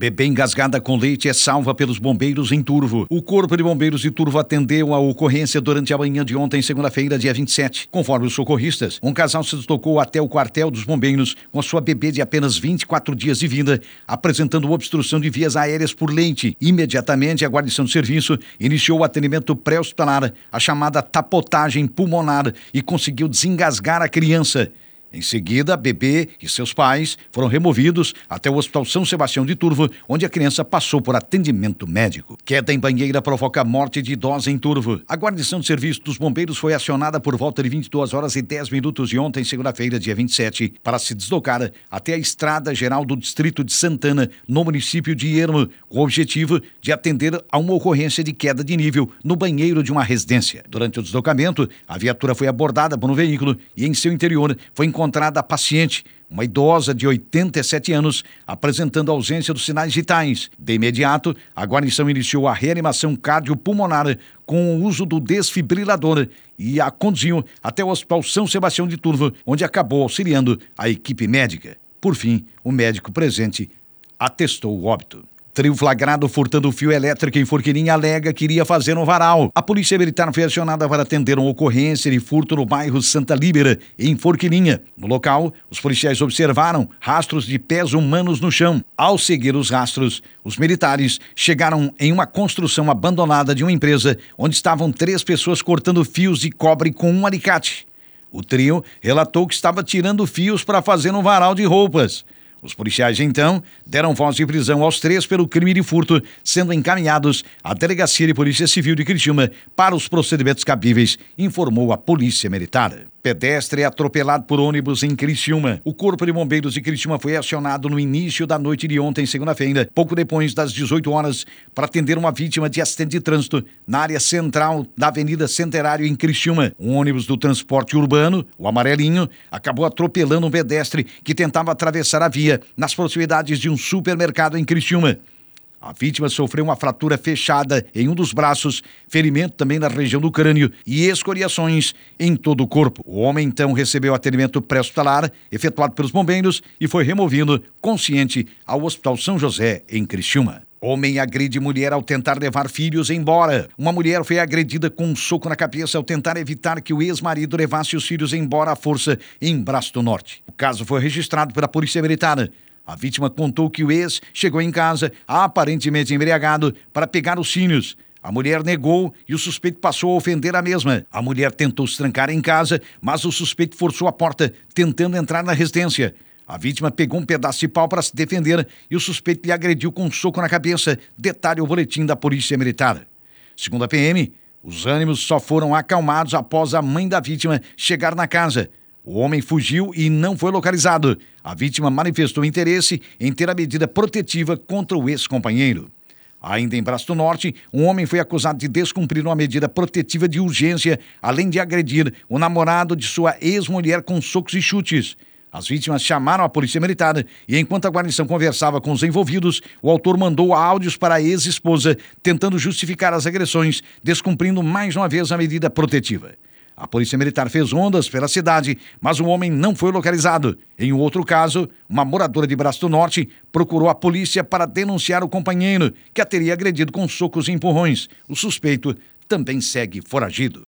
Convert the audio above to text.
Bebê engasgada com leite é salva pelos bombeiros em Turvo. O Corpo de Bombeiros de Turvo atendeu a ocorrência durante a manhã de ontem, segunda-feira, dia 27. Conforme os socorristas, um casal se deslocou até o quartel dos bombeiros com a sua bebê de apenas 24 dias de vida, apresentando obstrução de vias aéreas por leite. Imediatamente, a guarnição de serviço iniciou o atendimento pré-hospitalar, a chamada tapotagem pulmonar, e conseguiu desengasgar a criança. Em seguida, a bebê e seus pais foram removidos até o Hospital São Sebastião de Turvo, onde a criança passou por atendimento médico. Queda em banheira provoca morte de idosa em Turvo. A guarnição de serviço dos bombeiros foi acionada por volta de 22 horas e 10 minutos de ontem, segunda-feira, dia 27, para se deslocar até a Estrada Geral do Distrito de Santana, no município de Ermo, com o objetivo de atender a uma ocorrência de queda de nível no banheiro de uma residência. Durante o deslocamento, a viatura foi abordada por um veículo e em seu interior foi encontrada encontrada a paciente, uma idosa de 87 anos, apresentando ausência dos sinais vitais. De imediato, a guarnição iniciou a reanimação cardiopulmonar com o uso do desfibrilador e a conduziu até o Hospital São Sebastião de Turvo, onde acabou auxiliando a equipe médica. Por fim, o médico presente atestou o óbito. Trio flagrado furtando fio elétrico em Forquilinha alega que iria fazer um varal. A polícia militar foi acionada para atender uma ocorrência de furto no bairro Santa Líbera, em Forquilinha. No local, os policiais observaram rastros de pés humanos no chão. Ao seguir os rastros, os militares chegaram em uma construção abandonada de uma empresa onde estavam três pessoas cortando fios de cobre com um alicate. O trio relatou que estava tirando fios para fazer um varal de roupas. Os policiais, então, deram voz de prisão aos três pelo crime de furto, sendo encaminhados à Delegacia de Polícia Civil de Criciúma para os procedimentos cabíveis, informou a Polícia Militar. Pedestre atropelado por ônibus em Criciúma. O Corpo de Bombeiros de Criciúma foi acionado no início da noite de ontem, segunda-feira, pouco depois das 18 horas, para atender uma vítima de acidente de trânsito na área central da Avenida Centenário em Criciúma. Um ônibus do transporte urbano, o amarelinho, acabou atropelando um pedestre que tentava atravessar a via nas proximidades de um supermercado em Criciúma. A vítima sofreu uma fratura fechada em um dos braços, ferimento também na região do crânio e escoriações em todo o corpo. O homem então recebeu atendimento pré-hospitalar efetuado pelos bombeiros e foi removido consciente ao Hospital São José em Criciúma. Homem agride mulher ao tentar levar filhos embora. Uma mulher foi agredida com um soco na cabeça ao tentar evitar que o ex-marido levasse os filhos embora à força em Braço do Norte. O caso foi registrado pela Polícia Militar. A vítima contou que o ex chegou em casa, aparentemente embriagado, para pegar os filhos. A mulher negou e o suspeito passou a ofender a mesma. A mulher tentou se trancar em casa, mas o suspeito forçou a porta, tentando entrar na residência. A vítima pegou um pedaço de pau para se defender e o suspeito lhe agrediu com um soco na cabeça. Detalhe o boletim da Polícia Militar. Segundo a PM, os ânimos só foram acalmados após a mãe da vítima chegar na casa. O homem fugiu e não foi localizado. A vítima manifestou interesse em ter a medida protetiva contra o ex-companheiro. Ainda em Braço do Norte, um homem foi acusado de descumprir uma medida protetiva de urgência, além de agredir o namorado de sua ex-mulher com socos e chutes. As vítimas chamaram a polícia militar e, enquanto a guarnição conversava com os envolvidos, o autor mandou áudios para a ex-esposa, tentando justificar as agressões, descumprindo mais uma vez a medida protetiva. A polícia militar fez ondas pela cidade, mas o homem não foi localizado. Em outro caso, uma moradora de Braço do Norte procurou a polícia para denunciar o companheiro, que a teria agredido com socos e empurrões. O suspeito também segue foragido.